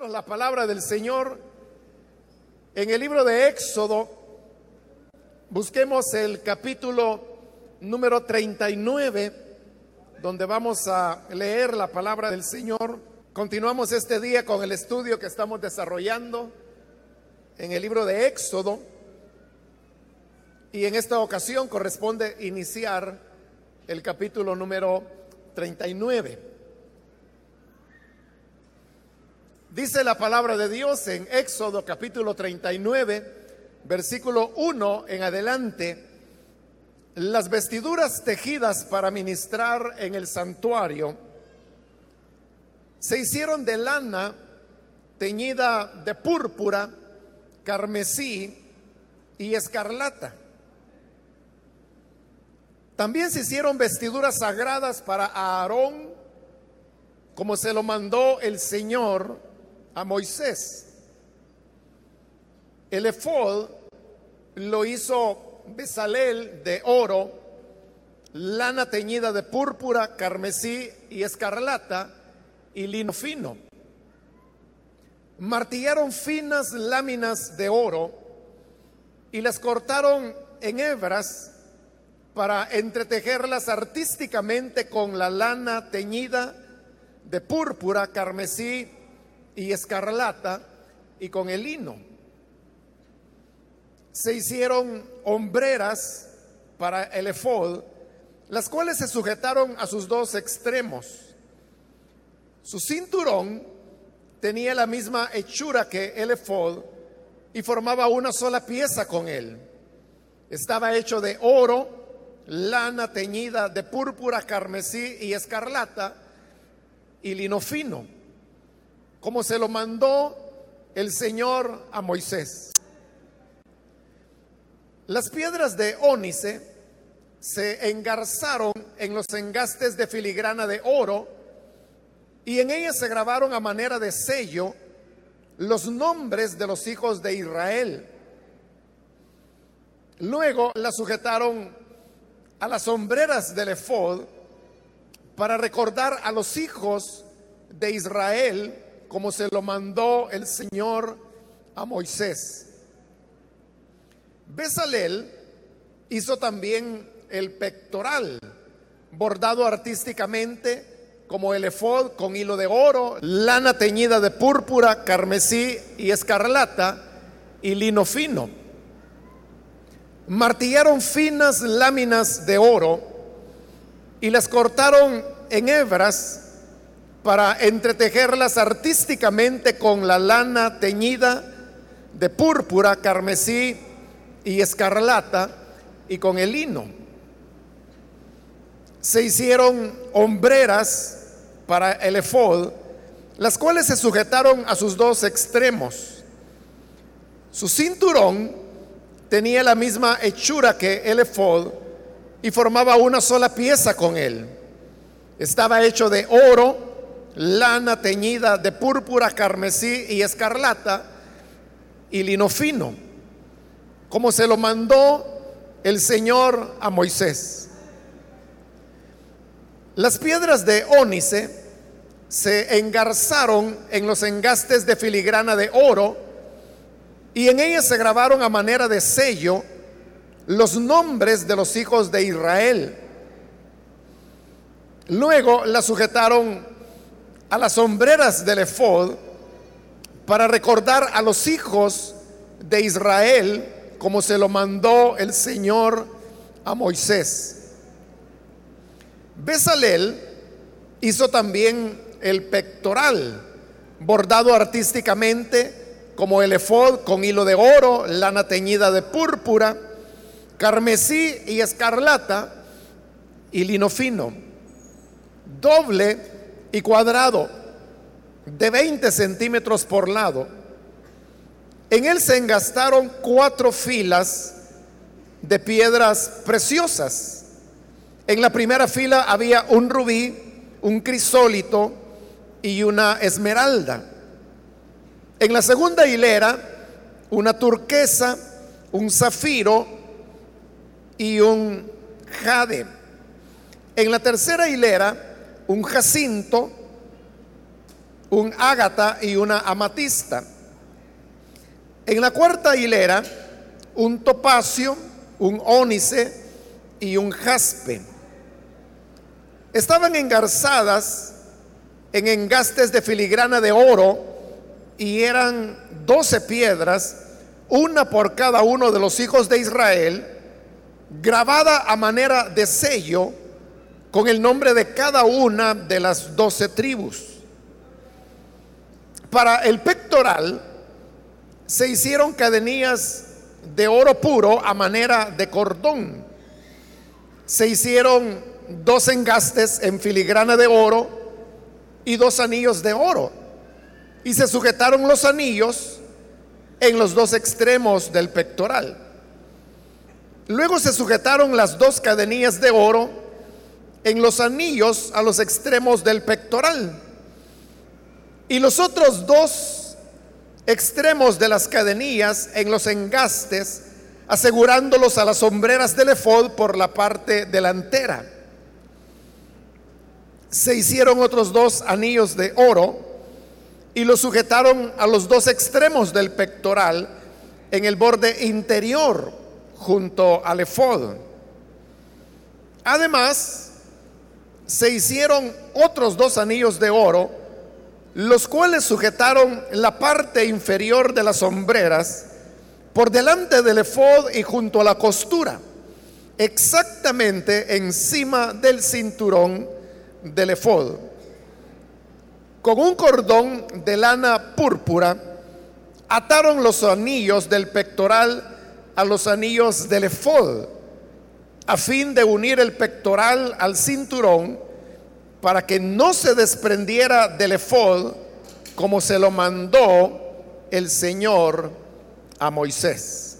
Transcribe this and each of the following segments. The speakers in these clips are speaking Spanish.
La palabra del Señor en el libro de Éxodo, busquemos el capítulo número 39, donde vamos a leer la palabra del Señor. Continuamos este día con el estudio que estamos desarrollando en el libro de Éxodo. Y en esta ocasión corresponde iniciar el capítulo número 39. Dice la palabra de Dios en Éxodo capítulo 39, versículo 1 en adelante, las vestiduras tejidas para ministrar en el santuario se hicieron de lana teñida de púrpura, carmesí y escarlata. También se hicieron vestiduras sagradas para Aarón, como se lo mandó el Señor a Moisés. El efod lo hizo Besalel de oro, lana teñida de púrpura, carmesí y escarlata y lino fino. Martillaron finas láminas de oro y las cortaron en hebras para entretejerlas artísticamente con la lana teñida de púrpura, carmesí y escarlata y con el lino. Se hicieron hombreras para el efod, las cuales se sujetaron a sus dos extremos. Su cinturón tenía la misma hechura que el efod y formaba una sola pieza con él. Estaba hecho de oro, lana teñida de púrpura, carmesí y escarlata y lino fino como se lo mandó el Señor a Moisés. Las piedras de ónice se engarzaron en los engastes de filigrana de oro y en ellas se grabaron a manera de sello los nombres de los hijos de Israel. Luego las sujetaron a las sombreras del efod para recordar a los hijos de Israel como se lo mandó el Señor a Moisés. Besalel hizo también el pectoral, bordado artísticamente como el efod con hilo de oro, lana teñida de púrpura, carmesí y escarlata y lino fino. Martillaron finas láminas de oro y las cortaron en hebras para entretejerlas artísticamente con la lana teñida de púrpura, carmesí y escarlata y con el lino. Se hicieron hombreras para el efod, las cuales se sujetaron a sus dos extremos. Su cinturón tenía la misma hechura que el efod y formaba una sola pieza con él. Estaba hecho de oro, lana teñida de púrpura, carmesí y escarlata y lino fino, como se lo mandó el Señor a Moisés. Las piedras de ónice se engarzaron en los engastes de filigrana de oro y en ellas se grabaron a manera de sello los nombres de los hijos de Israel. Luego las sujetaron a las sombreras del efod para recordar a los hijos de Israel como se lo mandó el Señor a Moisés. Besalel hizo también el pectoral bordado artísticamente como el efod con hilo de oro, lana teñida de púrpura, carmesí y escarlata y lino fino. Doble y cuadrado de 20 centímetros por lado. En él se engastaron cuatro filas de piedras preciosas. En la primera fila había un rubí, un crisólito y una esmeralda. En la segunda hilera, una turquesa, un zafiro y un jade. En la tercera hilera, un jacinto, un ágata y una amatista. En la cuarta hilera, un topacio, un ónice y un jaspe. Estaban engarzadas en engastes de filigrana de oro y eran doce piedras, una por cada uno de los hijos de Israel, grabada a manera de sello con el nombre de cada una de las doce tribus. Para el pectoral se hicieron cadenillas de oro puro a manera de cordón. Se hicieron dos engastes en filigrana de oro y dos anillos de oro. Y se sujetaron los anillos en los dos extremos del pectoral. Luego se sujetaron las dos cadenillas de oro en los anillos a los extremos del pectoral. Y los otros dos extremos de las cadenillas en los engastes, asegurándolos a las sombreras del efod por la parte delantera. Se hicieron otros dos anillos de oro y los sujetaron a los dos extremos del pectoral en el borde interior junto al efod. Además, se hicieron otros dos anillos de oro los cuales sujetaron la parte inferior de las sombreras por delante del efod y junto a la costura, exactamente encima del cinturón del efod. Con un cordón de lana púrpura ataron los anillos del pectoral a los anillos del efod, a fin de unir el pectoral al cinturón para que no se desprendiera del efod como se lo mandó el Señor a Moisés.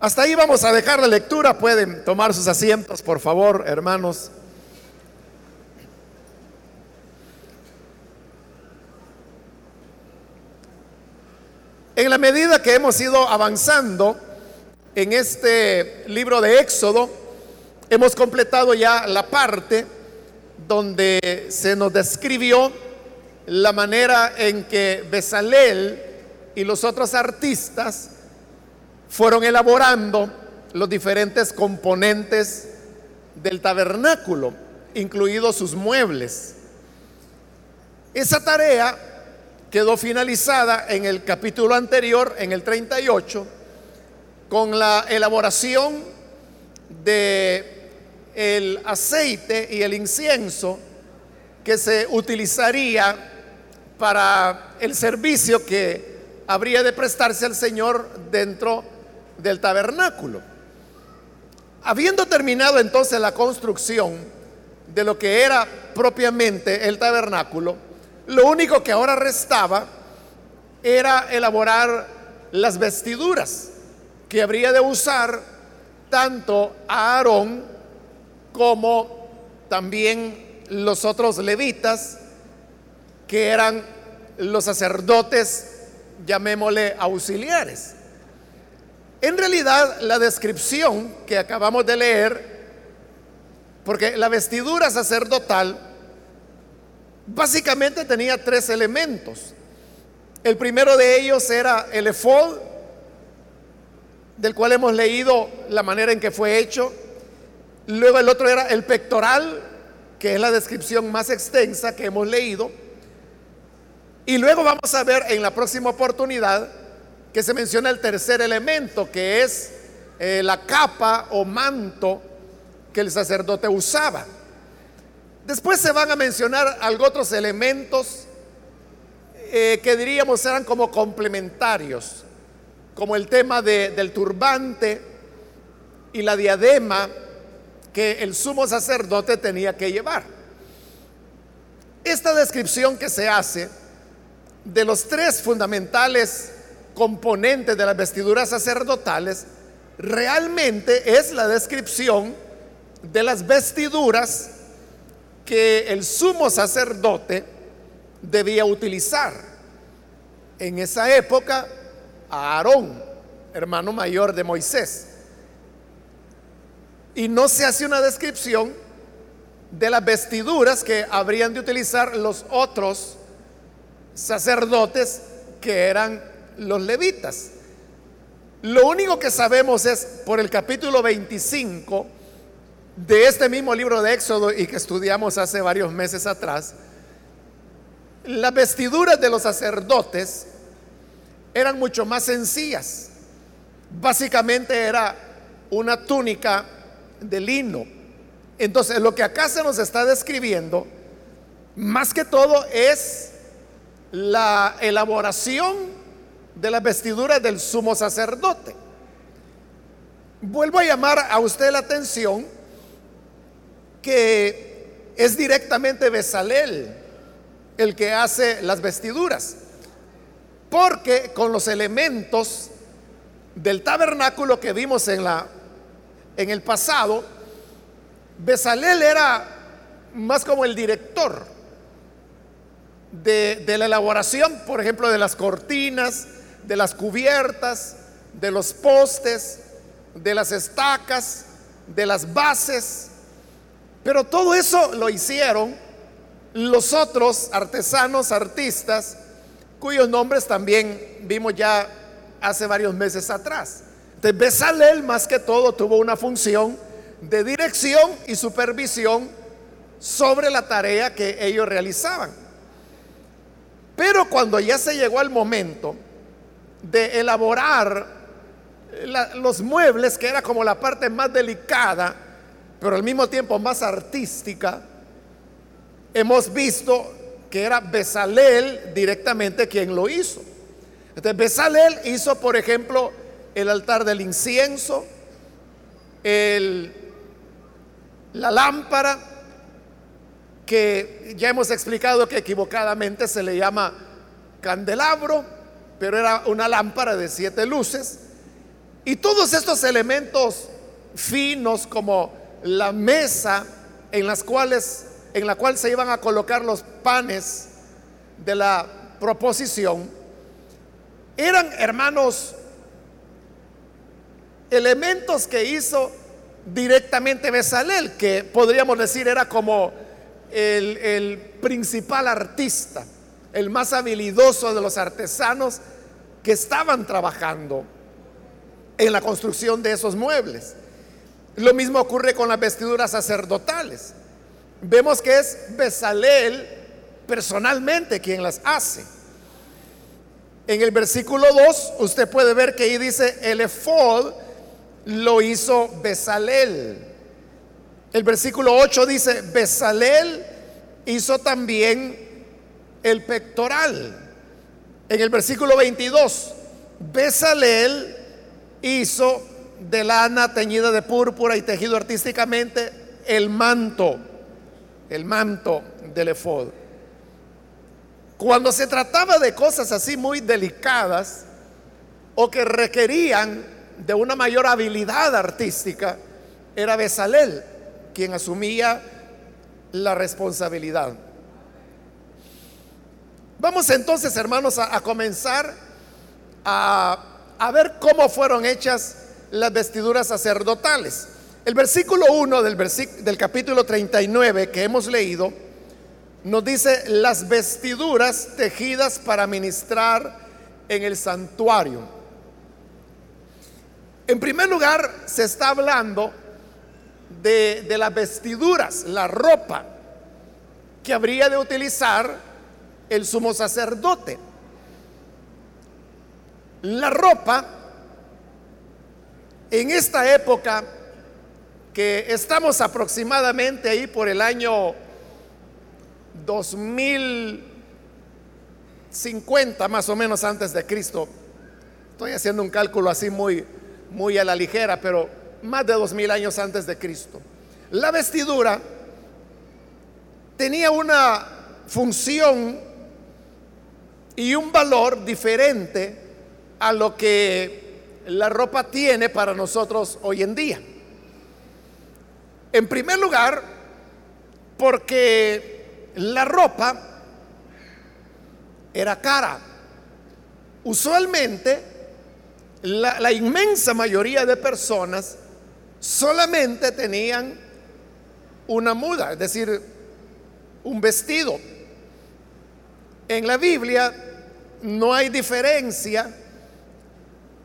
Hasta ahí vamos a dejar la lectura. Pueden tomar sus asientos, por favor, hermanos. En la medida que hemos ido avanzando en este libro de Éxodo, Hemos completado ya la parte donde se nos describió la manera en que Besalel y los otros artistas fueron elaborando los diferentes componentes del tabernáculo, incluidos sus muebles. Esa tarea quedó finalizada en el capítulo anterior, en el 38, con la elaboración de el aceite y el incienso que se utilizaría para el servicio que habría de prestarse al Señor dentro del tabernáculo. Habiendo terminado entonces la construcción de lo que era propiamente el tabernáculo, lo único que ahora restaba era elaborar las vestiduras que habría de usar tanto a Aarón como también los otros levitas, que eran los sacerdotes, llamémosle auxiliares. En realidad, la descripción que acabamos de leer, porque la vestidura sacerdotal básicamente tenía tres elementos. El primero de ellos era el efod, del cual hemos leído la manera en que fue hecho, Luego el otro era el pectoral, que es la descripción más extensa que hemos leído. Y luego vamos a ver en la próxima oportunidad que se menciona el tercer elemento, que es eh, la capa o manto que el sacerdote usaba. Después se van a mencionar algo otros elementos eh, que diríamos eran como complementarios, como el tema del turbante y la diadema que el sumo sacerdote tenía que llevar. Esta descripción que se hace de los tres fundamentales componentes de las vestiduras sacerdotales realmente es la descripción de las vestiduras que el sumo sacerdote debía utilizar. En esa época, a Aarón, hermano mayor de Moisés. Y no se hace una descripción de las vestiduras que habrían de utilizar los otros sacerdotes que eran los levitas. Lo único que sabemos es por el capítulo 25 de este mismo libro de Éxodo y que estudiamos hace varios meses atrás, las vestiduras de los sacerdotes eran mucho más sencillas. Básicamente era una túnica de lino. Entonces, lo que acá se nos está describiendo, más que todo, es la elaboración de las vestiduras del sumo sacerdote. Vuelvo a llamar a usted la atención que es directamente Besalel el que hace las vestiduras, porque con los elementos del tabernáculo que vimos en la en el pasado, Besalel era más como el director de, de la elaboración, por ejemplo, de las cortinas, de las cubiertas, de los postes, de las estacas, de las bases. Pero todo eso lo hicieron los otros artesanos, artistas, cuyos nombres también vimos ya hace varios meses atrás. Entonces, Besalel más que todo tuvo una función de dirección y supervisión sobre la tarea que ellos realizaban. Pero cuando ya se llegó al momento de elaborar los muebles, que era como la parte más delicada, pero al mismo tiempo más artística, hemos visto que era Besalel directamente quien lo hizo. Entonces, Besalel hizo, por ejemplo, el altar del incienso, la lámpara, que ya hemos explicado que equivocadamente se le llama candelabro, pero era una lámpara de siete luces. Y todos estos elementos finos como la mesa en las cuales en la cual se iban a colocar los panes de la proposición, eran hermanos elementos que hizo directamente Besalel, que podríamos decir era como el, el principal artista, el más habilidoso de los artesanos que estaban trabajando en la construcción de esos muebles. Lo mismo ocurre con las vestiduras sacerdotales. Vemos que es Besalel personalmente quien las hace. En el versículo 2 usted puede ver que ahí dice el efod lo hizo Besalel. El versículo 8 dice, Besalel hizo también el pectoral. En el versículo 22, Besalel hizo de lana teñida de púrpura y tejido artísticamente el manto, el manto del efod. Cuando se trataba de cosas así muy delicadas o que requerían de una mayor habilidad artística era Besalel, quien asumía la responsabilidad. Vamos entonces, hermanos, a, comenzar a, a, ver cómo fueron hechas las vestiduras sacerdotales. El versículo 1 del, del capítulo 39 que hemos leído nos dice las vestiduras tejidas para ministrar en el santuario. En primer lugar, se está hablando de, las vestiduras, la ropa que habría de utilizar el sumo sacerdote. La ropa en esta época que estamos aproximadamente ahí por el año 2050 más o menos antes de Cristo. Estoy haciendo un cálculo así muy muy a la ligera, pero más de dos mil años antes de Cristo. La vestidura tenía una función y un valor diferente a lo que la ropa tiene para nosotros hoy en día. En primer lugar, porque la ropa era cara. Usualmente la, inmensa mayoría de personas solamente tenían una muda, es decir, un vestido. En la Biblia no hay diferencia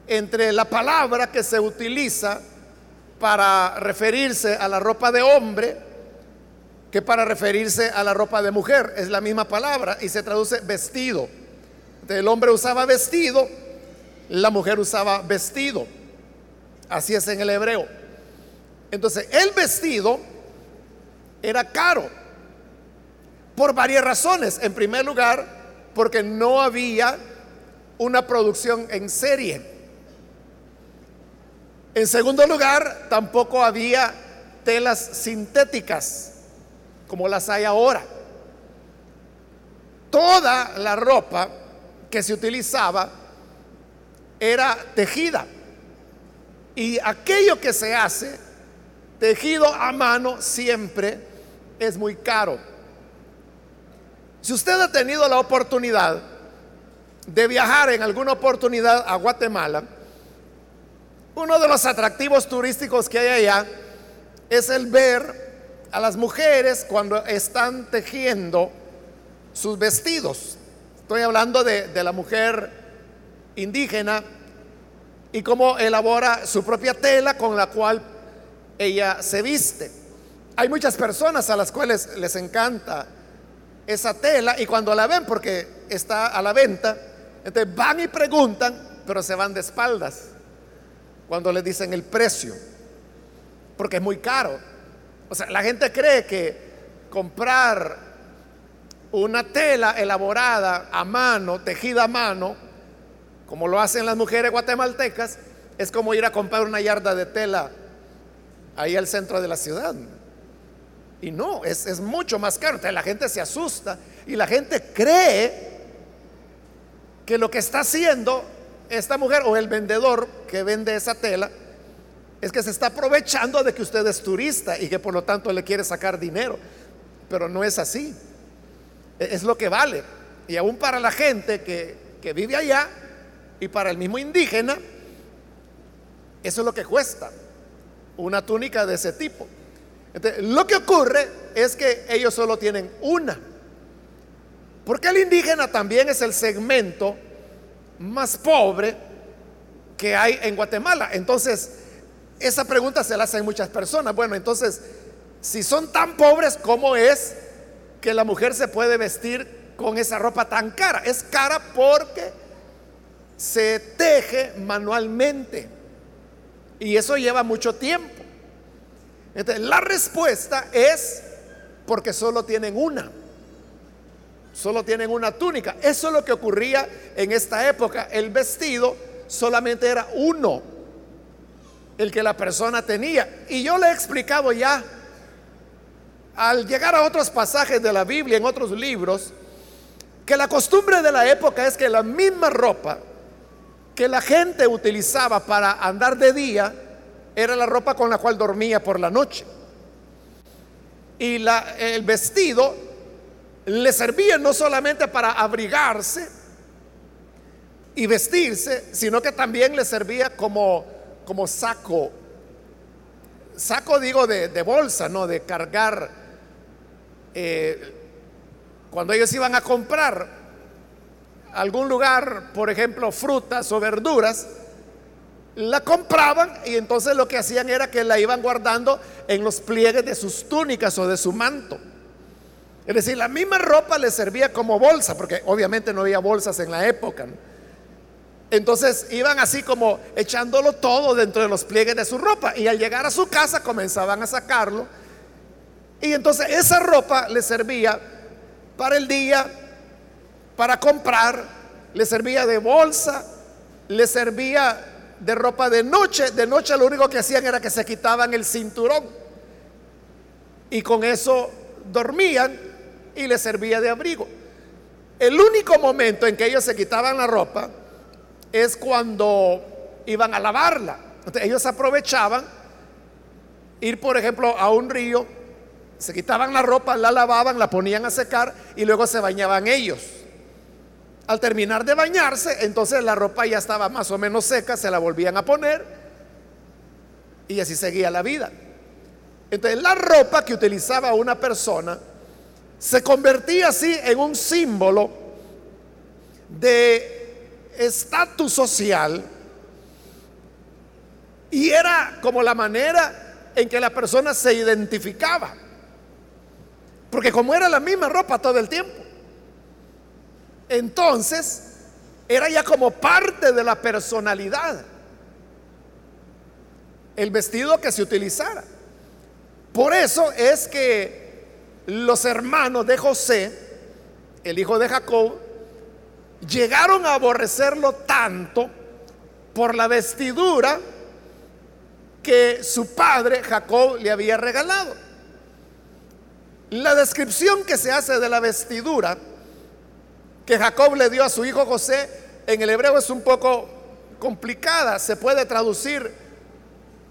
entre la palabra que se utiliza para referirse a la ropa de hombre que para referirse a la ropa de mujer. Es la misma palabra y se traduce vestido. El hombre usaba vestido, la mujer usaba vestido. Así es en el hebreo. Entonces, el vestido era caro por varias razones. En primer lugar, porque no había una producción en serie. En segundo lugar, tampoco había telas sintéticas como las hay ahora. Toda la ropa que se utilizaba era tejida. Y aquello que se hace tejido a mano siempre es muy caro. Si usted ha tenido la oportunidad de viajar en alguna oportunidad a Guatemala, uno de los atractivos turísticos que hay allá es el ver a las mujeres cuando están tejiendo sus vestidos. Estoy hablando de, la mujer indígena y cómo elabora su propia tela con la cual ella se viste. Hay muchas personas a las cuales les encanta esa tela y cuando la ven porque está a la venta, entonces van y preguntan, pero se van de espaldas cuando les dicen el precio, porque es muy caro. O sea, la gente cree que comprar una tela elaborada a mano, tejida a mano, como lo hacen las mujeres guatemaltecas, es como ir a comprar una yarda de tela ahí al centro de la ciudad. Y no, es, mucho más caro. Entonces la gente se asusta y la gente cree que lo que está haciendo esta mujer o el vendedor que vende esa tela es que se está aprovechando de que usted es turista y que por lo tanto le quiere sacar dinero. Pero no es así. E, es lo que vale. Y aún para la gente que, que vive allá y para el mismo indígena, eso es lo que cuesta. Una túnica de ese tipo. Lo que ocurre es que ellos solo tienen una. Porque el indígena también es el segmento más pobre que hay en Guatemala. Entonces, esa pregunta se la hacen muchas personas. Bueno, entonces, si son tan pobres, ¿cómo es que la mujer se puede vestir con esa ropa tan cara? Es cara porque se teje manualmente. Y eso lleva mucho tiempo. Entonces, la respuesta es porque solo tienen una. Solo tienen una túnica. Eso es lo que ocurría en esta época. El vestido solamente era uno el que la persona tenía. Y yo le he explicado ya, al llegar a otros pasajes de la Biblia, en otros libros, que la costumbre de la época es que la misma ropa que la gente utilizaba para andar de día era la ropa con la cual dormía por la noche. Y la, el vestido le servía no solamente para abrigarse y vestirse, sino que también le servía como como saco, saco digo de, bolsa, no de cargar. Eh, cuando ellos iban a comprar algún lugar, por ejemplo, frutas o verduras, la compraban y entonces lo que hacían era que la iban guardando en los pliegues de sus túnicas o de su manto. Es decir, la misma ropa les servía como bolsa, porque obviamente no había bolsas en la época. Entonces iban así como echándolo todo dentro de los pliegues de su ropa y al llegar a su casa comenzaban a sacarlo. Y entonces esa ropa le servía para el día, para comprar, le servía de bolsa, le servía de ropa de noche. De noche lo único que hacían era que se quitaban el cinturón y con eso dormían y le servía de abrigo. El único momento en que ellos se quitaban la ropa es cuando iban a lavarla. ellos aprovechaban ir, por ejemplo, a un río, se quitaban la ropa, la lavaban, la ponían a secar y luego se bañaban ellos. Al terminar de bañarse, entonces la ropa ya estaba más o menos seca, se la volvían a poner y así seguía la vida. Entonces la ropa que utilizaba una persona se convertía así en un símbolo de estatus social y era como la manera en que la persona se identificaba. Porque como era la misma ropa todo el tiempo, entonces era ya como parte de la personalidad el vestido que se utilizara. Por eso es que los hermanos de José, el hijo de Jacob, llegaron a aborrecerlo tanto por la vestidura que su padre Jacob le había regalado. La descripción que se hace de la vestidura que Jacob le dio a su hijo José en el hebreo es un poco complicada. Se puede traducir,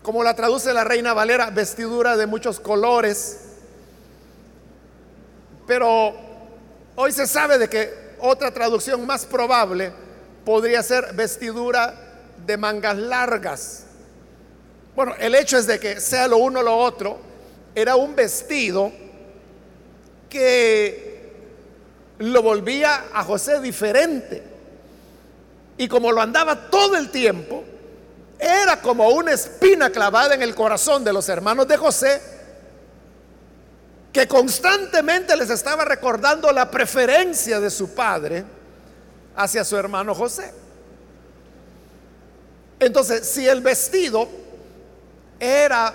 como la traduce la reina Valera, vestidura de muchos colores. Pero hoy se sabe de que otra traducción más probable podría ser vestidura de mangas largas. Bueno, el hecho es de que sea lo uno o lo otro, era un vestido que lo volvía a José diferente. Y como lo andaba todo el tiempo, era como una espina clavada en el corazón de los hermanos de José, que constantemente les estaba recordando la preferencia de su padre hacia su hermano José. Entonces, si el vestido era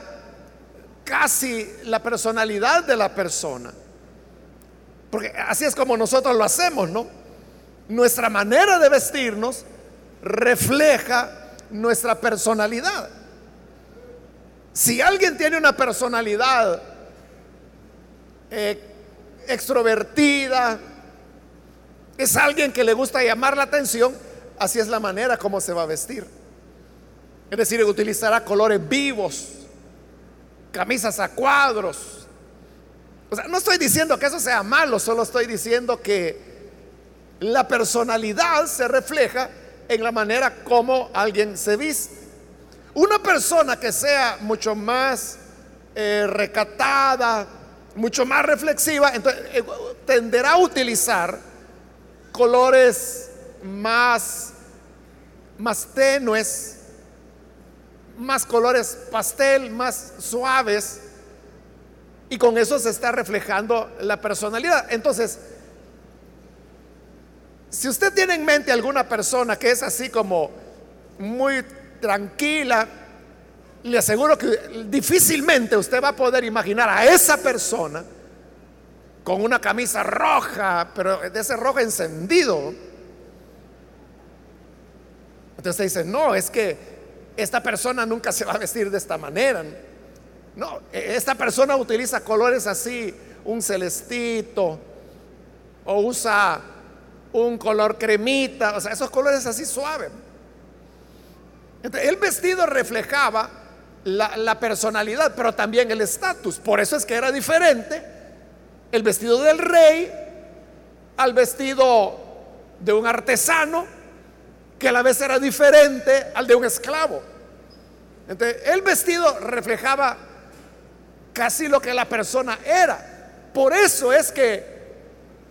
casi la personalidad de la persona, porque así es como nosotros lo hacemos, ¿no? Nuestra manera de vestirnos refleja nuestra personalidad. Si alguien tiene una personalidad eh, extrovertida, es alguien que le gusta llamar la atención, así es la manera como se va a vestir. Es decir, utilizará colores vivos, camisas a cuadros, o sea, no estoy diciendo que eso sea malo, solo estoy diciendo que la personalidad se refleja en la manera como alguien se viste. Una persona que sea mucho más eh, recatada, mucho más reflexiva, entonces eh, tenderá a utilizar colores más, más tenues, más colores pastel, más suaves y con eso se está reflejando la personalidad. Entonces, si usted tiene en mente alguna persona que es así como muy tranquila, le aseguro que difícilmente usted va a poder imaginar a esa persona con una camisa roja, pero de ese rojo encendido. Entonces dice, no, es que esta persona nunca se va a vestir de esta manera. No, e, esta persona utiliza colores así, un celestito, o usa un color cremita, o sea, esos colores así suaves. el vestido reflejaba la, personalidad, pero también el estatus. Por eso es que era diferente el vestido del rey al vestido de un artesano, que a la vez era diferente al de un esclavo. Entonces, el vestido reflejaba casi lo que la persona era. Por eso es que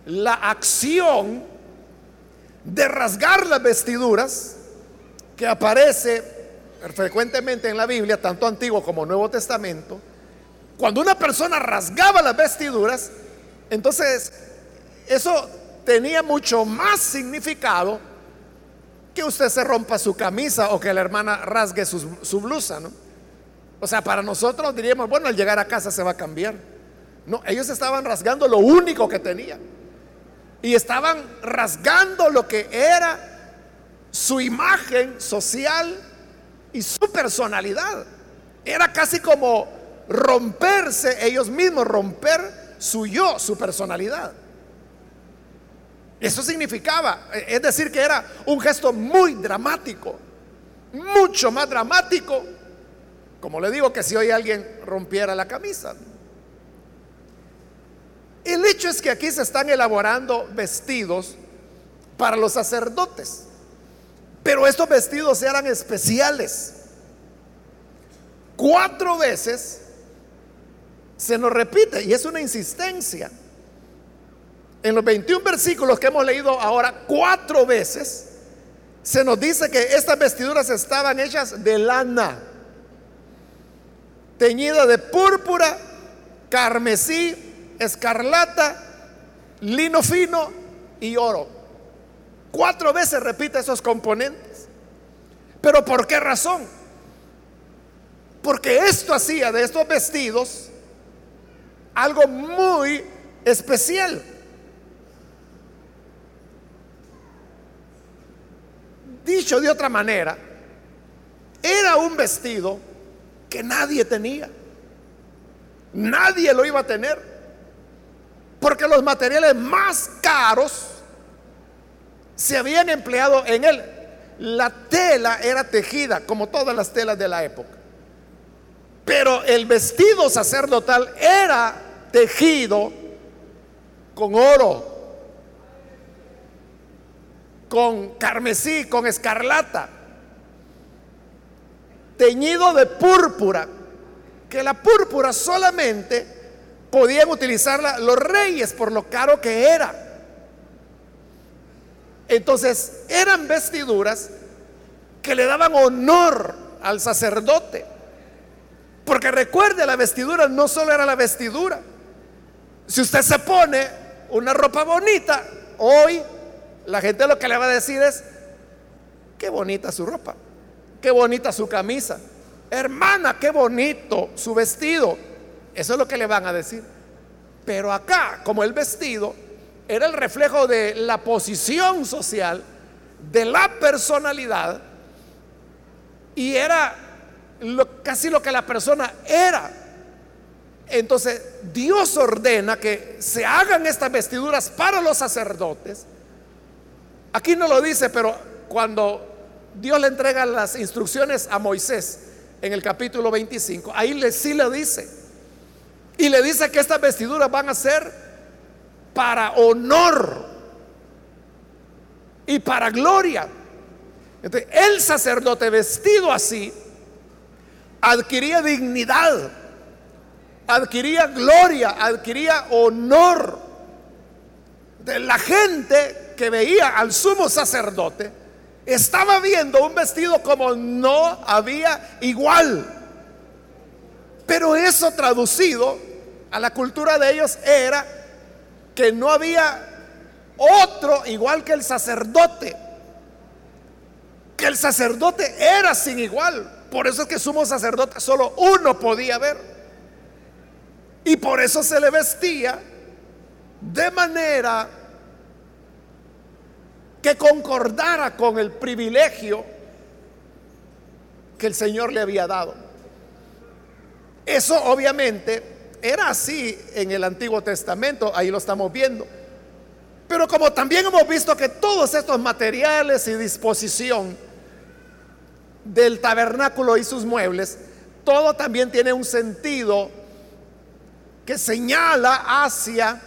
la acción de rasgar las vestiduras que aparece frecuentemente en la Biblia, tanto Antiguo como Nuevo Testamento, cuando una persona rasgaba las vestiduras, entonces eso tenía mucho más significado que usted se rompa su camisa o que la hermana rasgue su, blusa, ¿no? O sea, para nosotros diríamos, bueno, al llegar a casa se va a cambiar. No, ellos estaban rasgando lo único que tenían. Y estaban rasgando lo que era su imagen social y su personalidad. Era casi como romperse ellos mismos, romper su yo, su personalidad. Eso significaba, es decir, que era un gesto muy dramático, mucho más dramático como le digo que si hoy alguien rompiera la camisa. El hecho es que aquí se están elaborando vestidos para los sacerdotes, pero estos vestidos eran especiales. Cuatro veces se nos repite y es una insistencia. En los 21 versículos que hemos leído ahora cuatro veces, se nos dice que estas vestiduras estaban hechas de lana, teñida de púrpura, carmesí, escarlata, lino fino y oro. Cuatro veces repite esos componentes. Pero ¿por qué razón? Porque esto hacía de estos vestidos algo muy especial. Dicho de otra manera, era un vestido que nadie tenía. Nadie lo iba a tener. Porque los materiales más caros se habían empleado en él. La tela era tejida, como todas las telas de la época. Pero el vestido sacerdotal era tejido con oro, con carmesí, con escarlata, teñido de púrpura, que la púrpura solamente podían utilizarla los reyes por lo caro que era. Entonces eran vestiduras que le daban honor al sacerdote. Porque recuerde, la vestidura no solo era la vestidura. Si usted se pone una ropa bonita, hoy la gente lo que le va a decir es, qué bonita su ropa, qué bonita su camisa. Hermana, qué bonito su vestido. Eso es lo que le van a decir. Pero acá, como el vestido era el reflejo de la posición social, de la personalidad, y era casi lo que la persona era. Entonces Dios ordena que se hagan estas vestiduras para los sacerdotes Aquí no lo dice, pero cuando Dios le entrega las instrucciones a Moisés en el capítulo 25, ahí sí le dice. Y le dice que estas vestiduras van a ser para honor y para gloria. Entonces, el sacerdote vestido así adquiría dignidad, adquiría gloria, adquiría honor. De la gente que veía al sumo sacerdote estaba viendo un vestido como no había igual. Pero eso traducido a la cultura de ellos era que no había otro igual que el sacerdote. Que el sacerdote era sin igual. Por eso es que sumo sacerdote solo uno podía ver. Y por eso se le vestía de manera que concordara con el privilegio que el Señor le había dado. Eso obviamente era así en el Antiguo Testamento, ahí lo estamos viendo. Pero como también hemos visto que todos estos materiales y disposición del tabernáculo y sus muebles, todo también tiene un sentido que señala hacia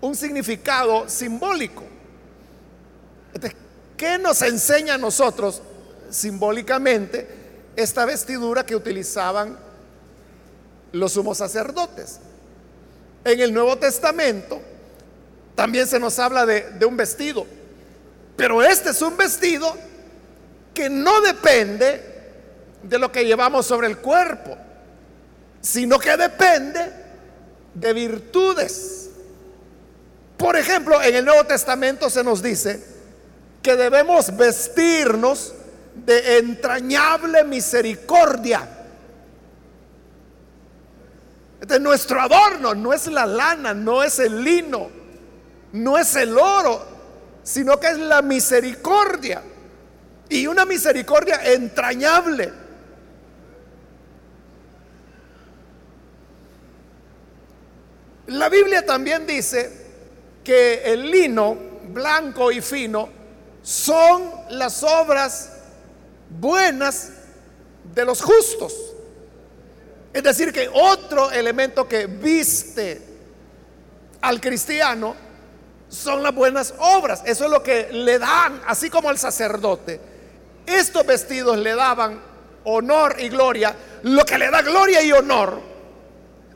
un significado simbólico. ¿qué nos enseña a nosotros simbólicamente esta vestidura que utilizaban los sumos sacerdotes? En el Nuevo Testamento también se nos habla de, de un vestido, pero este es un vestido que no depende de lo que llevamos sobre el cuerpo, sino que depende de virtudes. Por ejemplo, en el Nuevo Testamento se nos dice que debemos vestirnos de entrañable misericordia. Este, nuestro adorno no es la lana, no es el lino, no es el oro, sino que es la misericordia. Y una misericordia entrañable. La Biblia también dice que el lino blanco y fino son las obras buenas de los justos. Es decir, que otro elemento que viste al cristiano son las buenas obras. Eso es lo que le dan, así como al sacerdote. Estos vestidos le daban honor y gloria. Lo que le da gloria y honor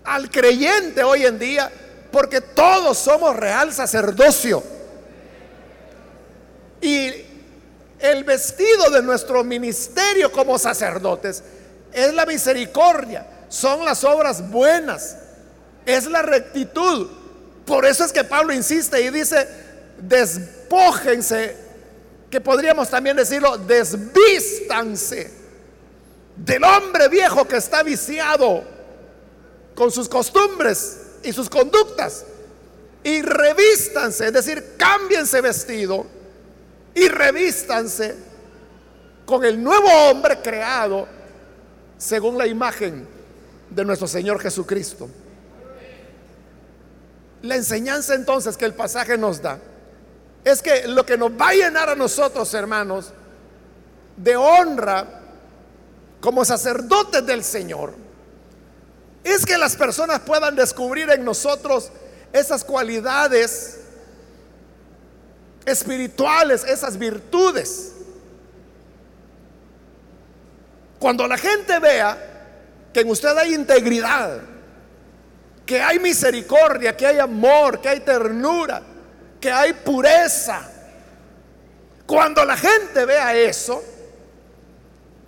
al creyente hoy en día, porque todos somos real sacerdocio. Y el vestido de nuestro ministerio como sacerdotes es la misericordia, son las obras buenas, es la rectitud. Por eso es que Pablo insiste y dice, despójense, que podríamos también decirlo, desvístanse del hombre viejo que está viciado con sus costumbres y sus conductas y revístanse, es decir, cámbiense vestido y revístanse con el nuevo hombre creado según la imagen de nuestro Señor Jesucristo. La enseñanza entonces que el pasaje nos da es que lo que nos va a llenar a nosotros, hermanos, de honra como sacerdotes del Señor, es que las personas puedan descubrir en nosotros esas cualidades espirituales, esas virtudes. Cuando la gente vea que en usted hay integridad, que hay misericordia, que hay amor, que hay ternura, que hay pureza. Cuando la gente vea eso,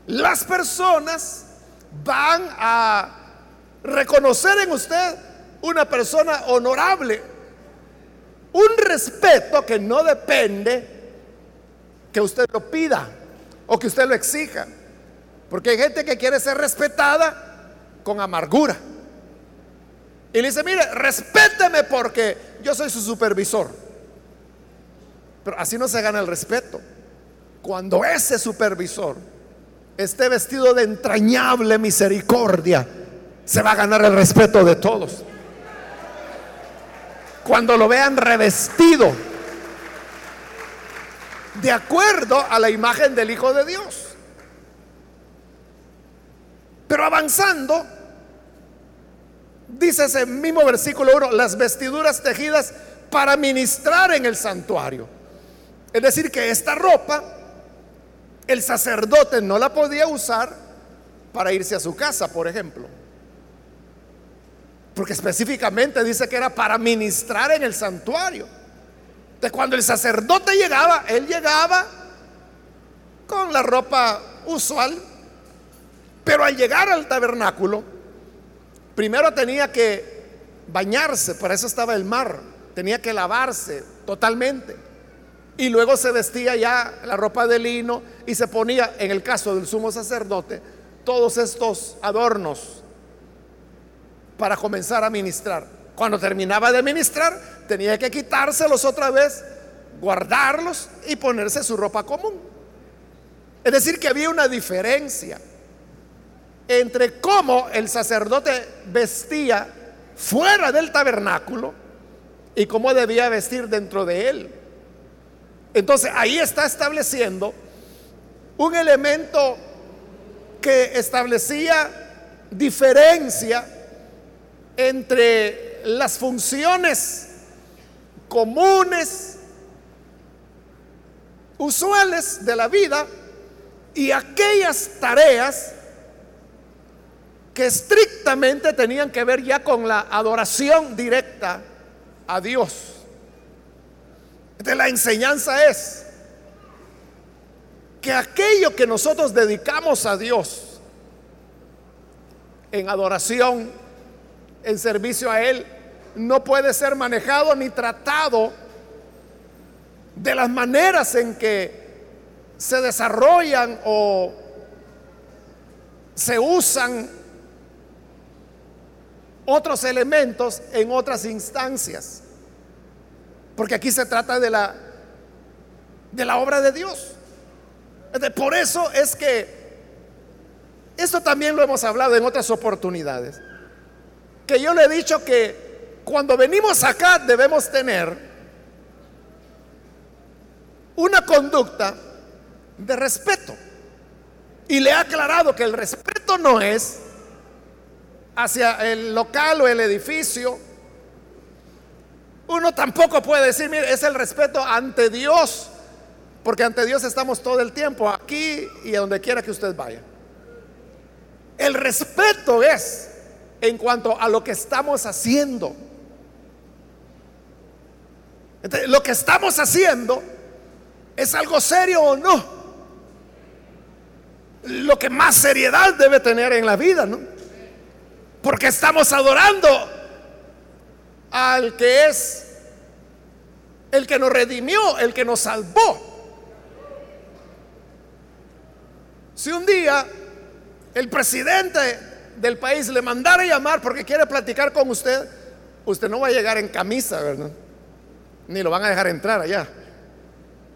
las personas van a reconocer en usted una persona honorable, un respeto que no depende que usted lo pida o que usted lo exija. Porque hay gente que quiere ser respetada con amargura. Y le dice, mire, respéteme porque yo soy su supervisor. Pero así no se gana el respeto. Cuando ese supervisor esté vestido de entrañable misericordia, se va a ganar el respeto de todos. Cuando lo vean revestido de acuerdo a la imagen del Hijo de Dios. Pero avanzando, dice ese mismo versículo 1, las vestiduras tejidas para ministrar en el santuario. Es decir, que esta ropa el sacerdote no la podía usar para irse a su casa, por ejemplo. Porque específicamente dice que era para ministrar en el santuario. De cuando el sacerdote llegaba, él llegaba con la ropa usual, pero al llegar al tabernáculo, primero tenía que bañarse, para eso estaba el mar, tenía que lavarse totalmente. Y luego se vestía ya la ropa de lino y se ponía, en el caso del sumo sacerdote, todos estos adornos para comenzar a ministrar. Cuando terminaba de ministrar, tenía que quitárselos otra vez, guardarlos y ponerse su ropa común. Es decir, que había una diferencia entre cómo el sacerdote vestía fuera del tabernáculo y cómo debía vestir dentro de él. Entonces ahí está estableciendo un elemento que establecía diferencia entre las funciones comunes, usuales de la vida y aquellas tareas que estrictamente tenían que ver ya con la adoración directa a Dios. De la enseñanza es que aquello que nosotros dedicamos a Dios en adoración, en servicio a Él no puede ser manejado ni tratado de las maneras en que se desarrollan o se usan otros elementos en otras instancias. Porque aquí se trata de la de la obra de Dios. Por eso es que esto también lo hemos hablado en otras oportunidades que yo le he dicho que cuando venimos acá debemos tener una conducta de respeto. Y le he aclarado que el respeto no es hacia el local o el edificio. Uno tampoco puede decir, mire, es el respeto ante Dios, porque ante Dios estamos todo el tiempo, aquí y a donde quiera que usted vaya. El respeto es en cuanto a lo que estamos haciendo. lo que estamos haciendo es algo serio o no. Lo que más seriedad debe tener en la vida, ¿no? Porque estamos adorando al que es el que nos redimió, el que nos salvó. Si un día el presidente del país le mandara a llamar porque quiere platicar con usted, usted no va a llegar en camisa, ¿verdad? Ni lo van a dejar entrar allá,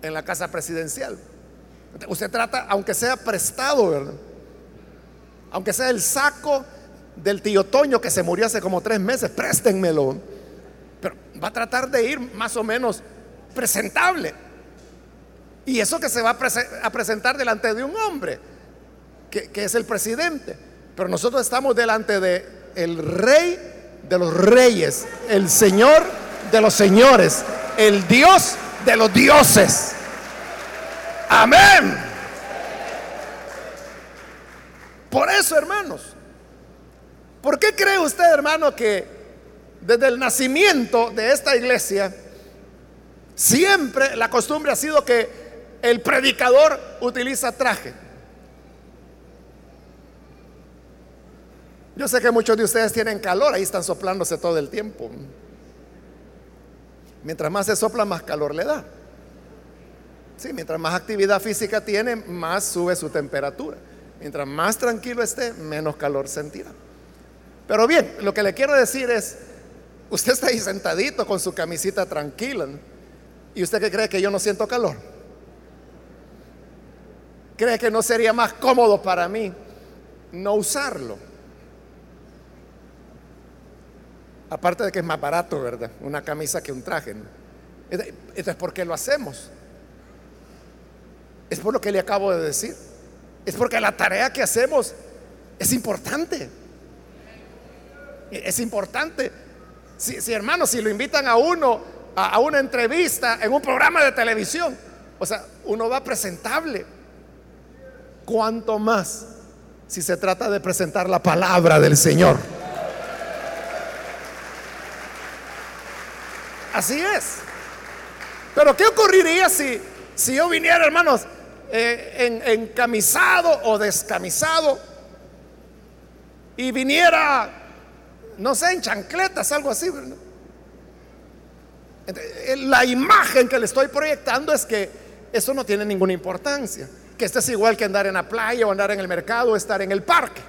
en la casa presidencial. Usted trata, aunque sea prestado, ¿verdad? Aunque sea el saco del tío Toño que se murió hace como tres meses, préstenmelo. Pero va a tratar de ir más o menos presentable. Y eso que se va a, presentar delante de un hombre, que, que, es el presidente. Pero nosotros estamos delante de el rey de los reyes, el señor de los señores, el Dios de los dioses. Amén. Por eso, hermanos, ¿por qué cree usted, hermano, que desde el nacimiento de esta iglesia, siempre la costumbre ha sido que el predicador utiliza traje? Yo sé que muchos de ustedes tienen calor, ahí están soplándose todo el tiempo. Mientras más se sopla, más calor le da. Sí, mientras más actividad física tiene, más sube su temperatura. Mientras más tranquilo esté, menos calor sentirá. Pero bien, lo que le quiero decir es, usted está ahí sentadito con su camisita tranquila. ¿Y usted qué cree que yo no siento calor? ¿Cree que no sería más cómodo para mí no usarlo? Aparte de que es más barato, ¿verdad? Una camisa que un traje. Entonces, ¿por qué lo hacemos? Es por lo que le acabo de decir. Es porque la tarea que hacemos es importante. Es importante. Si, si hermano, si lo invitan a uno a, una entrevista en un programa de televisión, o sea, uno va presentable. ¿Cuánto más si se trata de presentar la palabra del Señor? Así es. Pero ¿qué ocurriría si, si yo viniera, hermanos, eh, encamisado o descamisado y viniera, no sé, en chancletas, algo así? Eh, la imagen que le estoy proyectando es que eso no tiene ninguna importancia. Que esto es igual que andar en la playa o andar en el mercado o estar en el parque.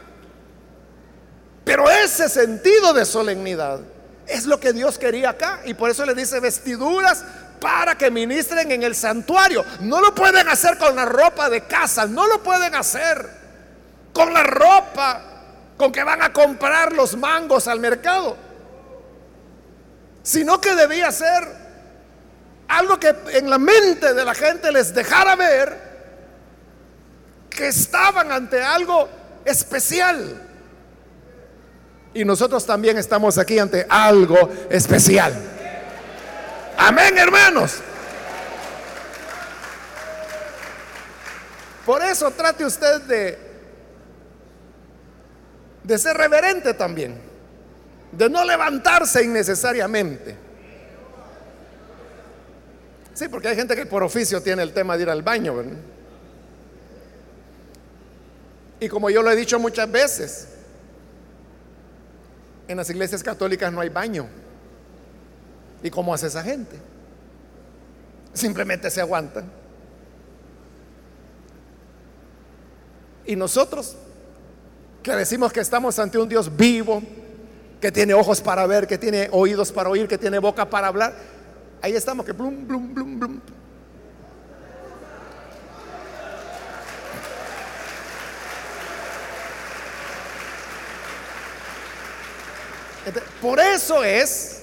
Pero ese sentido de solemnidad es lo que Dios quería acá. Y por eso le dice vestiduras para que ministren en el santuario. No lo pueden hacer con la ropa de casa. No lo pueden hacer con la ropa con que van a comprar los mangos al mercado. Sino que debía ser algo que en la mente de la gente les dejara ver que estaban ante algo especial. Y nosotros también estamos aquí ante algo especial. Amén, hermanos. Por eso trate usted de, de ser reverente también, de no levantarse innecesariamente. Sí, porque hay gente que por oficio tiene el tema de ir al baño. Y como yo lo he dicho muchas veces, en las iglesias católicas no hay baño. ¿Y cómo hace esa gente? Simplemente se aguantan. Y nosotros, que decimos que estamos ante un Dios vivo, que tiene ojos para ver, que tiene oídos para oír, que tiene boca para hablar, ahí estamos, que blum, blum, blum, blum. Por eso es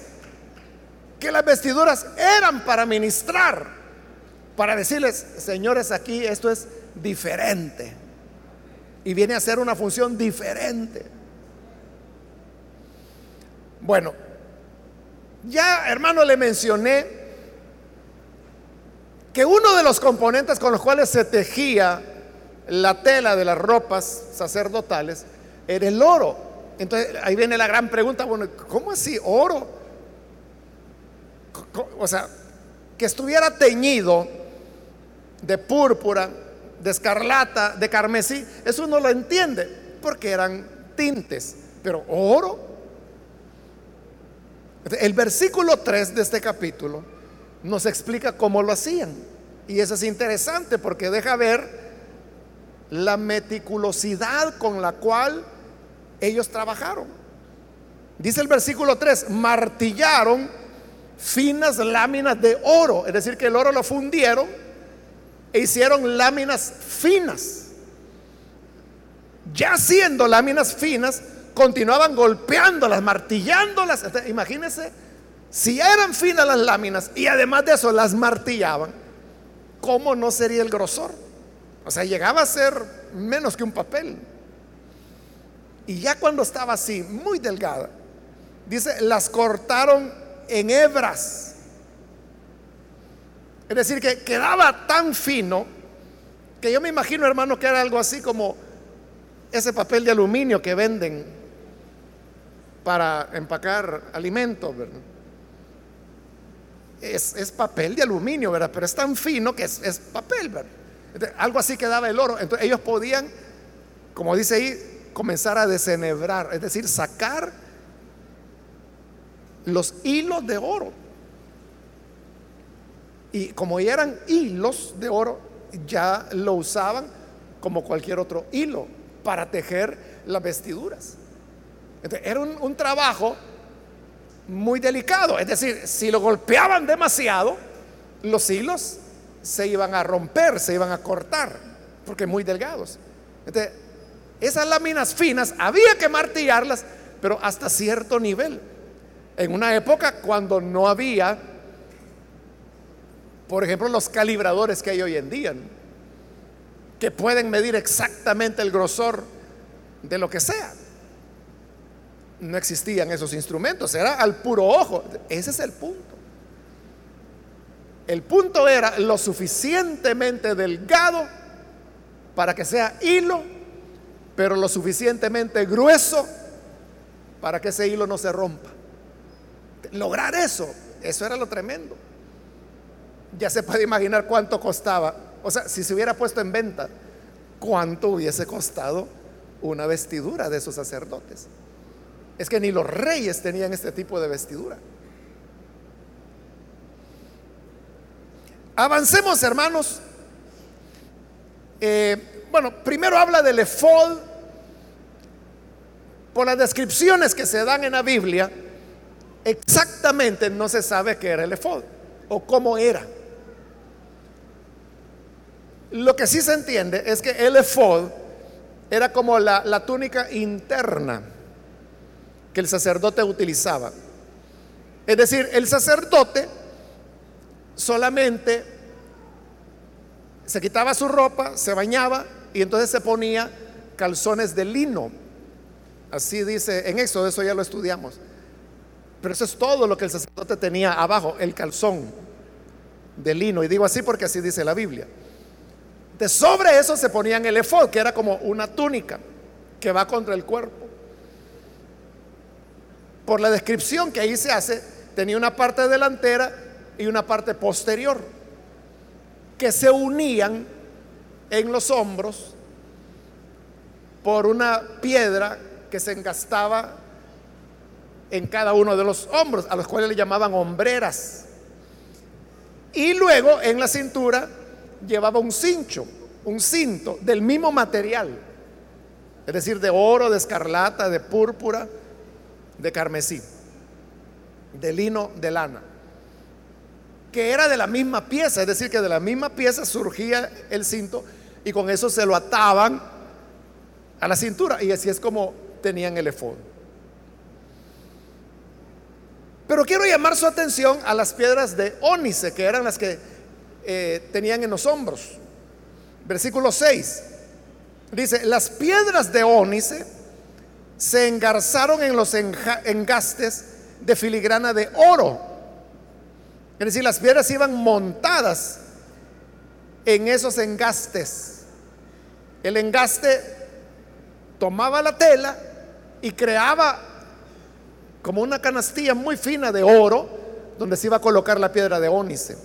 que las vestiduras eran para ministrar, para decirles, señores, aquí esto es diferente. Y viene a ser una función diferente. Bueno, ya hermano le mencioné que uno de los componentes con los cuales se tejía la tela de las ropas sacerdotales era el oro. Entonces ahí viene la gran pregunta, bueno, ¿cómo así oro? O sea, que estuviera teñido de púrpura, de escarlata, de carmesí, eso uno lo entiende, porque eran tintes, pero oro. El versículo 3 de este capítulo nos explica cómo lo hacían. Y eso es interesante porque deja ver la meticulosidad con la cual ellos trabajaron. Dice el versículo 3, martillaron finas láminas de oro, es decir, que el oro lo fundieron e hicieron láminas finas. Ya siendo láminas finas, continuaban golpeándolas, martillándolas. Imagínense, si eran finas las láminas y además de eso las martillaban, ¿cómo no sería el grosor? O sea, llegaba a ser menos que un papel. Y ya cuando estaba así, muy delgada, dice, las cortaron en hebras. Es decir, que quedaba tan fino que yo me imagino, hermano, que era algo así como ese papel de aluminio que venden para empacar alimentos. Es, papel de aluminio, ¿verdad? Pero es tan fino que es, papel, ¿verdad? algo así quedaba el oro. Entonces ellos podían, como dice ahí, comenzar a desenhebrar, es decir, sacar los hilos de oro. Y como eran hilos de oro, ya lo usaban como cualquier otro hilo para tejer las vestiduras. era un, trabajo muy delicado. Es decir, si lo golpeaban demasiado, los hilos se iban a romper, se iban a cortar, porque muy delgados. Esas láminas finas había que martillarlas, pero hasta cierto nivel. En una época cuando no había, por ejemplo, los calibradores que hay hoy en día, que pueden medir exactamente el grosor de lo que sea. No existían esos instrumentos, era al puro ojo. Ese es el punto. El punto era lo suficientemente delgado para que sea hilo, pero lo suficientemente grueso para que ese hilo no se rompa. Lograr eso, eso era lo tremendo. Ya se puede imaginar cuánto costaba. O sea, si se hubiera puesto en venta, cuánto hubiese costado una vestidura de esos sacerdotes. Es que ni los reyes tenían este tipo de vestidura. Avancemos, hermanos. Eh, bueno, primero habla del efod. Por las descripciones que se dan en la Biblia, exactamente no se sabe qué era el efod o cómo era. Lo que sí se entiende es que el efod era como la, la túnica interna que el sacerdote utilizaba. Es decir, el sacerdote solamente se quitaba su ropa, se bañaba y entonces se ponía calzones de lino. Así dice en Éxodo, eso ya lo estudiamos. Pero eso es todo lo que el sacerdote tenía abajo, el calzón de lino. Y digo así porque así dice la Biblia. De sobre eso se ponían el efod, que era como una túnica que va contra el cuerpo. Por la descripción que ahí se hace, tenía una parte delantera y una parte posterior que se unían en los hombros por una piedra que se engastaba en cada uno de los hombros, a los cuales le llamaban hombreras. Y luego en la cintura llevaba un cincho, un cinto del mismo material, es decir, de oro, de escarlata, de púrpura, de carmesí, de lino, de lana que era de la misma pieza, es decir, que de la misma pieza surgía el cinto y con eso se lo ataban a la cintura y así es como tenían el efod. Pero quiero llamar su atención a las piedras de ónice, que eran las que eh, tenían en los hombros. Versículo 6. Dice, las piedras de ónice se engarzaron en los engastes de filigrana de oro es decir, las piedras iban montadas en esos engastes. El engaste tomaba la tela y creaba como una canastilla muy fina de oro donde se iba a colocar la piedra de ónice.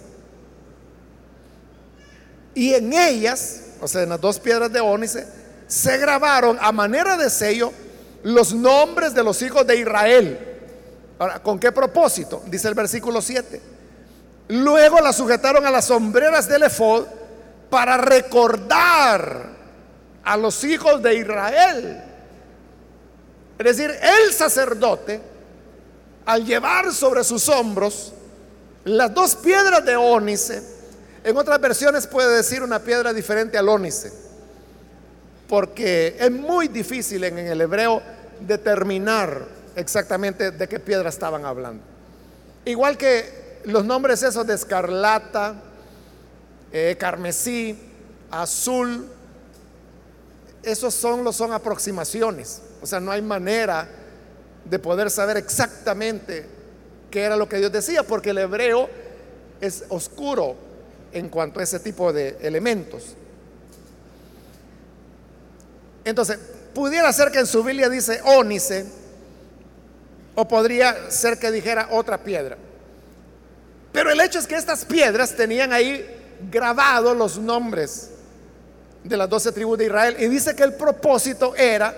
Y en ellas, o sea, en las dos piedras de ónice, se grabaron a manera de sello los nombres de los hijos de Israel. Ahora, ¿con qué propósito? Dice el versículo 7. Luego la sujetaron a las sombreras del efod para recordar a los hijos de Israel. Es decir, el sacerdote, al llevar sobre sus hombros las dos piedras de ónice, en otras versiones puede decir una piedra diferente al ónice, porque es muy difícil en el hebreo determinar exactamente de qué piedra estaban hablando. Igual que los nombres esos de escarlata, eh, carmesí, azul, esos son, son aproximaciones. O sea, no hay manera de poder saber exactamente qué era lo que Dios decía, porque el hebreo es oscuro en cuanto a ese tipo de elementos. Entonces, pudiera ser que en su Biblia dice ónice, o podría ser que dijera otra piedra. Pero el hecho es que estas piedras tenían ahí grabados los nombres de las doce tribus de Israel y dice que el propósito era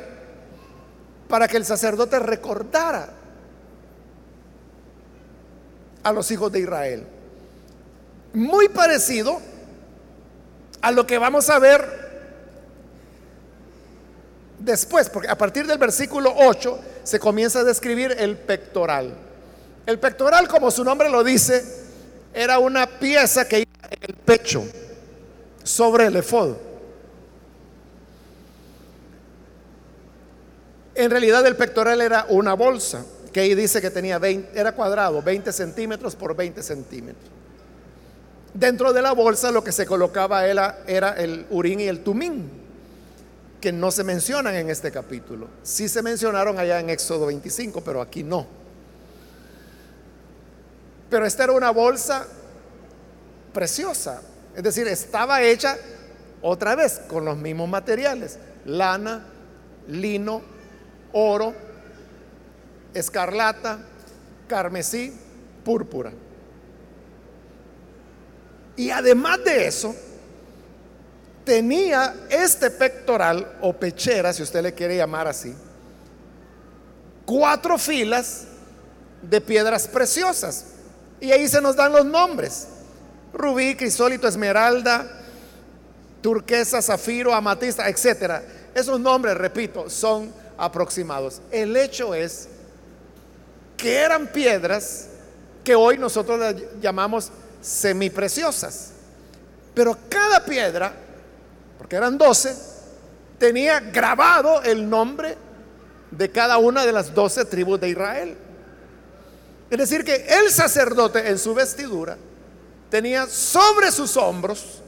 para que el sacerdote recordara a los hijos de Israel. Muy parecido a lo que vamos a ver después, porque a partir del versículo 8 se comienza a describir el pectoral. El pectoral, como su nombre lo dice, era una pieza que iba en el pecho, sobre el efod. En realidad el pectoral era una bolsa que ahí dice que tenía 20, era cuadrado, 20 centímetros por 20 centímetros. Dentro de la bolsa lo que se colocaba era, era el urín y el tumín, que no se mencionan en este capítulo. Sí se mencionaron allá en Éxodo 25, pero aquí no. Pero esta era una bolsa preciosa, es decir, estaba hecha otra vez con los mismos materiales, lana, lino, oro, escarlata, carmesí, púrpura. Y además de eso, tenía este pectoral o pechera, si usted le quiere llamar así, cuatro filas de piedras preciosas. Y ahí se nos dan los nombres. Rubí, crisólito, esmeralda, turquesa, zafiro, amatista, etcétera. Esos nombres, repito, son aproximados. El hecho es que eran piedras que hoy nosotros llamamos semipreciosas. Pero cada piedra, porque eran doce, tenía grabado el nombre de cada una de las doce tribus de Israel. Es decir, que el sacerdote en su vestidura tenía sobre sus hombros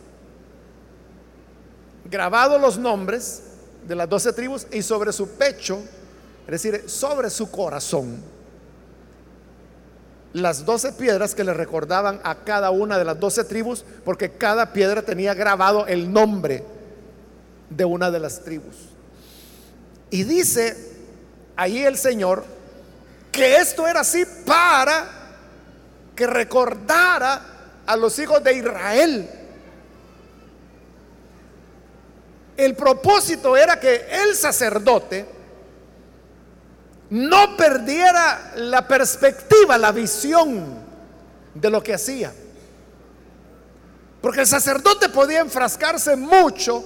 grabados los nombres de las doce tribus y sobre su pecho, es decir, sobre su corazón, las doce piedras que le recordaban a cada una de las doce tribus, porque cada piedra tenía grabado el nombre de una de las tribus. Y dice ahí el Señor que esto era así para que recordara a los hijos de Israel El propósito era que el sacerdote no perdiera la perspectiva, la visión de lo que hacía. Porque el sacerdote podía enfrascarse mucho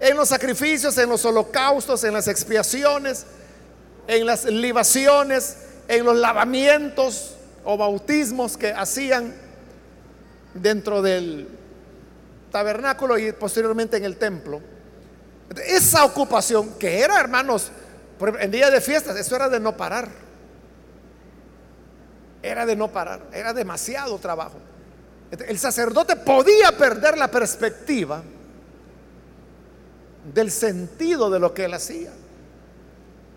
en los sacrificios, en los holocaustos, en las expiaciones, en las libaciones, en los lavamientos o bautismos que hacían dentro del tabernáculo y posteriormente en el templo. Esa ocupación que era, hermanos, en día de fiestas, eso era de no parar. Era de no parar, era demasiado trabajo. El sacerdote podía perder la perspectiva del sentido de lo que él hacía.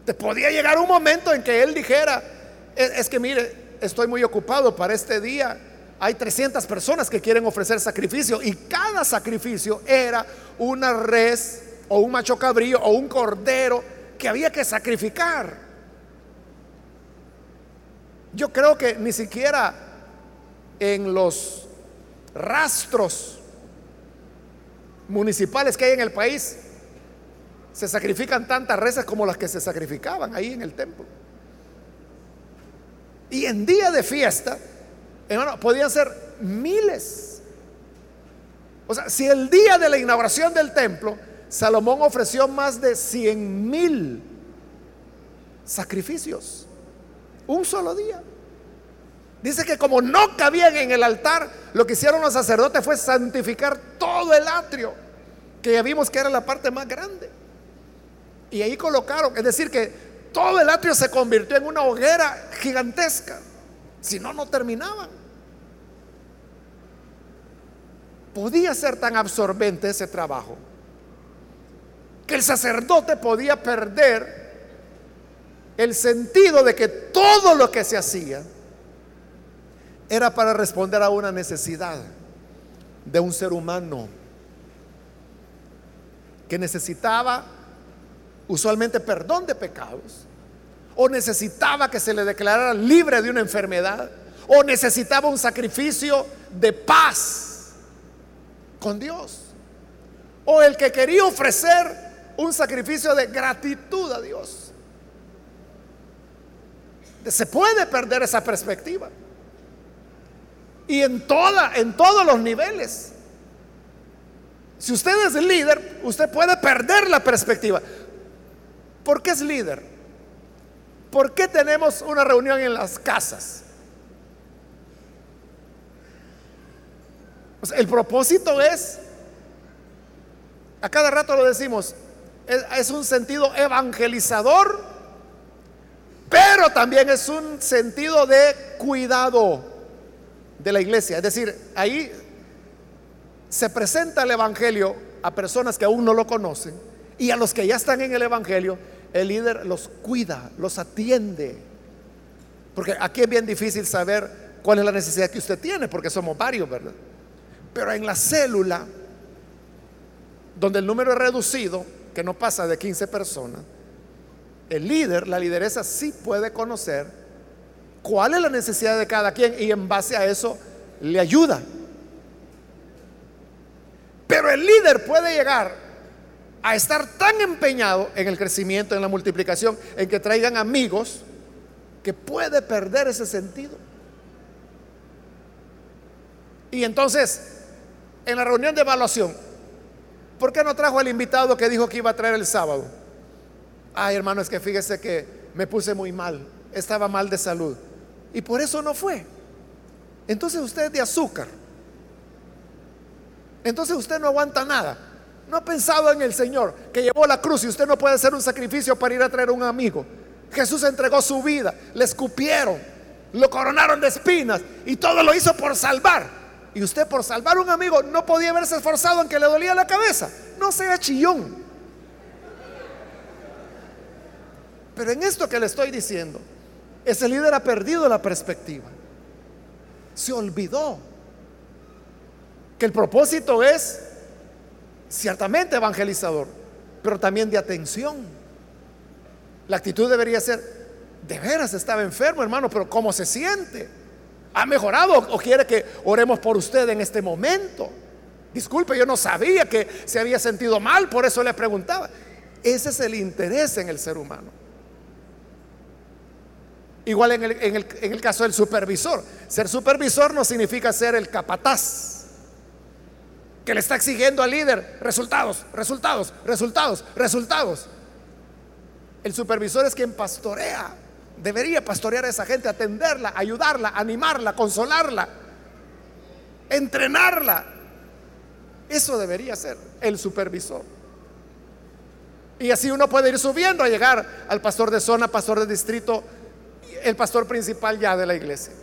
Te podía llegar un momento en que él dijera, es que mire, estoy muy ocupado para este día, hay 300 personas que quieren ofrecer sacrificio y cada sacrificio era una res o un macho cabrío o un cordero que había que sacrificar. Yo creo que ni siquiera en los rastros municipales que hay en el país se sacrifican tantas reses como las que se sacrificaban ahí en el templo. Y en día de fiesta, hermano, podían ser miles. O sea, si el día de la inauguración del templo, Salomón ofreció más de 100 mil sacrificios, un solo día. Dice que como no cabían en el altar, lo que hicieron los sacerdotes fue santificar todo el atrio, que ya vimos que era la parte más grande. Y ahí colocaron, es decir, que todo el atrio se convirtió en una hoguera gigantesca. Si no, no terminaban. Podía ser tan absorbente ese trabajo que el sacerdote podía perder el sentido de que todo lo que se hacía era para responder a una necesidad de un ser humano que necesitaba usualmente perdón de pecados, o necesitaba que se le declarara libre de una enfermedad, o necesitaba un sacrificio de paz con Dios, o el que quería ofrecer un sacrificio de gratitud a Dios. Se puede perder esa perspectiva. Y en toda, en todos los niveles. Si usted es líder, usted puede perder la perspectiva. ¿Por qué es líder? ¿Por qué tenemos una reunión en las casas? el propósito es, a cada rato lo decimos, es, un sentido evangelizador, pero también es un sentido de cuidado de la iglesia. Es decir, ahí se presenta el Evangelio a personas que aún no lo conocen y a los que ya están en el Evangelio, el líder los cuida, los atiende. Porque aquí es bien difícil saber cuál es la necesidad que usted tiene, porque somos varios, ¿verdad? Pero en la célula, donde el número es reducido, que no pasa de 15 personas, el líder, la lideresa sí puede conocer cuál es la necesidad de cada quien y en base a eso le ayuda. Pero el líder puede llegar a estar tan empeñado en el crecimiento, en la multiplicación, en que traigan amigos, que puede perder ese sentido. Y entonces, en la reunión de evaluación, ¿por qué no trajo al invitado que dijo que iba a traer el sábado? Ay, hermano, es que fíjese que me puse muy mal, estaba mal de salud. Y por eso no fue. Entonces usted es de azúcar. Entonces usted no aguanta nada. No ha pensado en el Señor que llevó la cruz y usted no puede hacer un sacrificio para ir a traer un amigo. Jesús entregó su vida, le escupieron, lo coronaron de espinas y todo lo hizo por salvar. Y usted por salvar a un amigo no podía haberse esforzado en que le dolía la cabeza. No sea chillón. Pero en esto que le estoy diciendo, ese líder ha perdido la perspectiva. Se olvidó que el propósito es ciertamente evangelizador, pero también de atención. La actitud debería ser, de veras estaba enfermo, hermano, pero ¿cómo se siente? ¿Ha mejorado o quiere que oremos por usted en este momento? Disculpe, yo no sabía que se había sentido mal, por eso le preguntaba. Ese es el interés en el ser humano. Igual en el, en el caso del supervisor. Ser supervisor no significa ser el capataz que le está exigiendo al líder resultados, resultados, resultados, resultados. El supervisor es quien pastorea. Debería pastorear a esa gente, atenderla, ayudarla, animarla, consolarla, entrenarla. Eso debería ser el supervisor. Y así uno puede ir subiendo a llegar al pastor de zona, pastor de distrito, el pastor principal ya de la iglesia.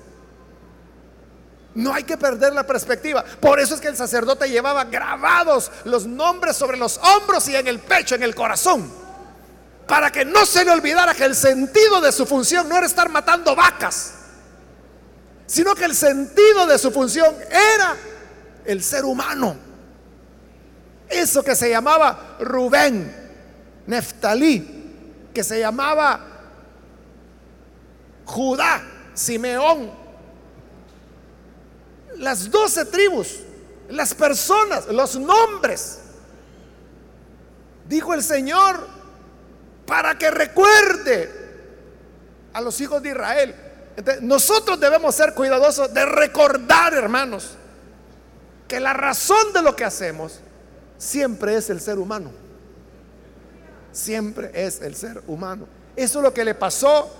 No hay que perder la perspectiva. Por eso es que el sacerdote llevaba grabados los nombres sobre los hombros y en el pecho, en el corazón. Para que no se le olvidara que el sentido de su función no era estar matando vacas, sino que el sentido de su función era el ser humano. Eso que se llamaba Rubén, Neftalí, que se llamaba Judá, Simeón, las doce tribus, las personas, los nombres. Dijo el Señor para que recuerde a los hijos de Israel. nosotros debemos ser cuidadosos de recordar, hermanos, que la razón de lo que hacemos siempre es el ser humano. Siempre es el ser humano. Eso es lo que le pasó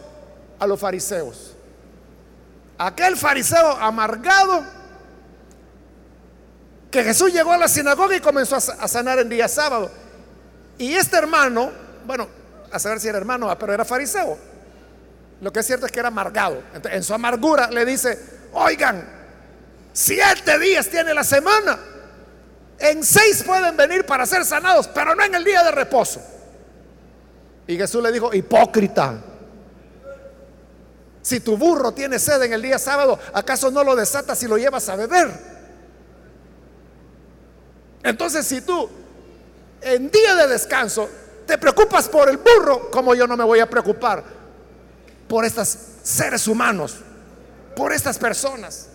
a los fariseos. Aquel fariseo amargado que Jesús llegó a la sinagoga y comenzó a sanar en día sábado. Y este hermano, bueno, a saber si era hermano, pero era fariseo. Lo que es cierto es que era amargado. en su amargura le dice, oigan, siete días tiene la semana. En seis pueden venir para ser sanados, pero no en el día de reposo. Y Jesús le dijo, hipócrita. Si tu burro tiene sed en el día sábado, ¿acaso no lo desatas y lo llevas a beber? Entonces, si tú en día de descanso te preocupas por el burro, como yo no me voy a preocupar por estos seres humanos, por estas personas?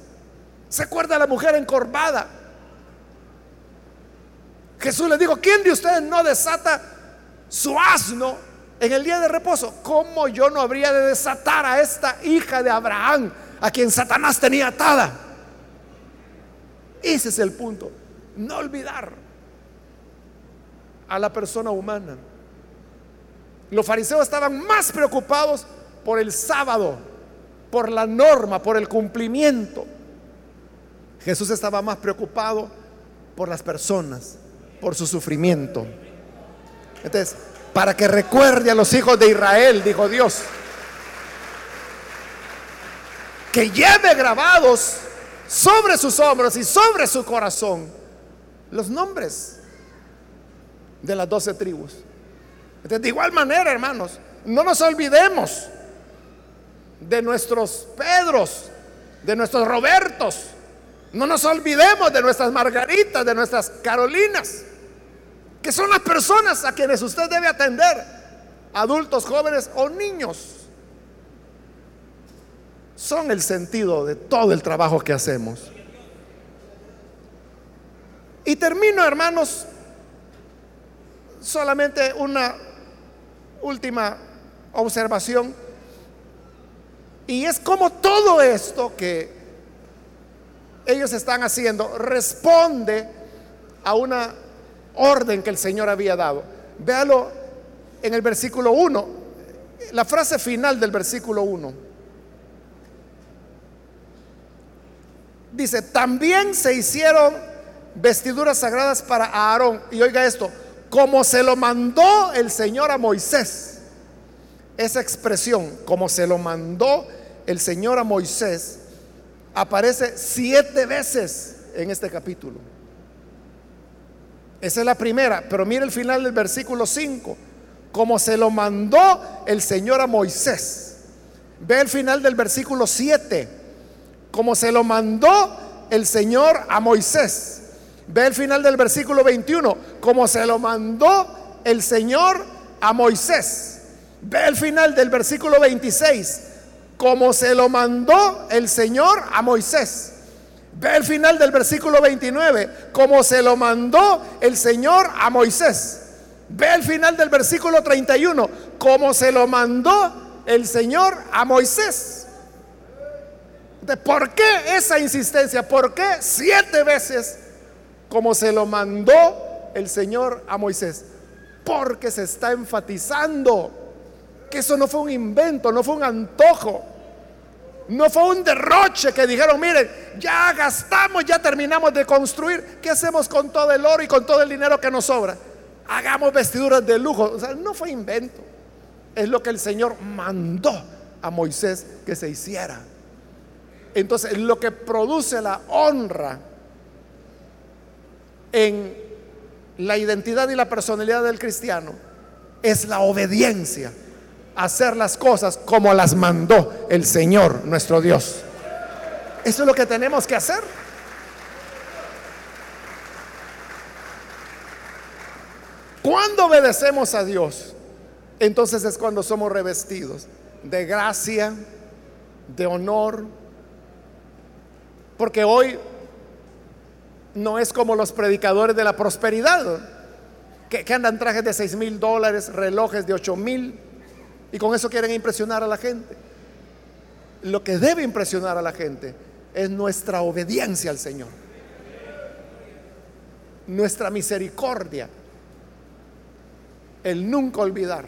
¿Se acuerda la mujer encorvada? Jesús le dijo, ¿quién de ustedes no desata su asno en el día de reposo? ¿Cómo yo no habría de desatar a esta hija de Abraham, a quien Satanás tenía atada? Ese es el punto. No olvidar a la persona humana. Los fariseos estaban más preocupados por el sábado, por la norma, por el cumplimiento. Jesús estaba más preocupado por las personas, por su sufrimiento. Entonces, para que recuerde a los hijos de Israel, dijo Dios, que lleve grabados sobre sus hombros y sobre su corazón los nombres de las doce tribus. De igual manera, hermanos, no nos olvidemos de nuestros Pedros, de nuestros Robertos, no nos olvidemos de nuestras Margaritas, de nuestras Carolinas que son las personas a quienes usted debe atender, adultos, jóvenes o niños. Son el sentido de todo el trabajo que hacemos. Y termino, hermanos, solamente una última observación. Y es como todo esto que ellos están haciendo responde a una orden que el Señor había dado. Véalo en el versículo 1, la frase final del versículo 1. Dice, también se hicieron vestiduras sagradas para Aarón. Y oiga esto, como se lo mandó el Señor a Moisés. Esa expresión, como se lo mandó el Señor a Moisés, aparece siete veces en este capítulo. Esa es la primera, pero mire el final del versículo 5, como se lo mandó el Señor a Moisés. Ve el final del versículo 7, como se lo mandó el Señor a Moisés. Ve el final del versículo 21, como se lo mandó el Señor a Moisés. Ve el final del versículo 26, como se lo mandó el Señor a Moisés. Ve el final del versículo 29, como se lo mandó el Señor a Moisés. Ve el final del versículo 31, como se lo mandó el Señor a Moisés. ¿Por qué esa insistencia? ¿Por qué siete veces como se lo mandó el Señor a Moisés? Porque se está enfatizando que eso no fue un invento, no fue un antojo no fue un derroche que dijeron, miren, ya gastamos, ya terminamos de construir. ¿Qué hacemos con todo el oro y con todo el dinero que nos sobra? Hagamos vestiduras de lujo. O sea, no fue invento. Es lo que el Señor mandó a Moisés que se hiciera. Entonces, lo que produce la honra en la identidad y la personalidad del cristiano es la obediencia hacer las cosas como las mandó el Señor nuestro Dios. Eso es lo que tenemos que hacer. Cuando obedecemos a Dios entonces es cuando somos revestidos de gracia, de honor, porque hoy no es como los predicadores de la prosperidad, que, andan trajes de 6 mil dólares, relojes de 8 mil, y con eso quieren impresionar a la gente. Lo que debe impresionar a la gente es nuestra obediencia al Señor, nuestra misericordia, el nunca olvidar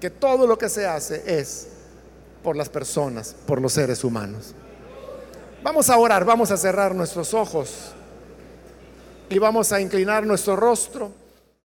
que todo lo que se hace es por las personas, por los seres humanos. Vamos a orar, vamos a cerrar nuestros ojos y vamos a inclinar nuestro rostro.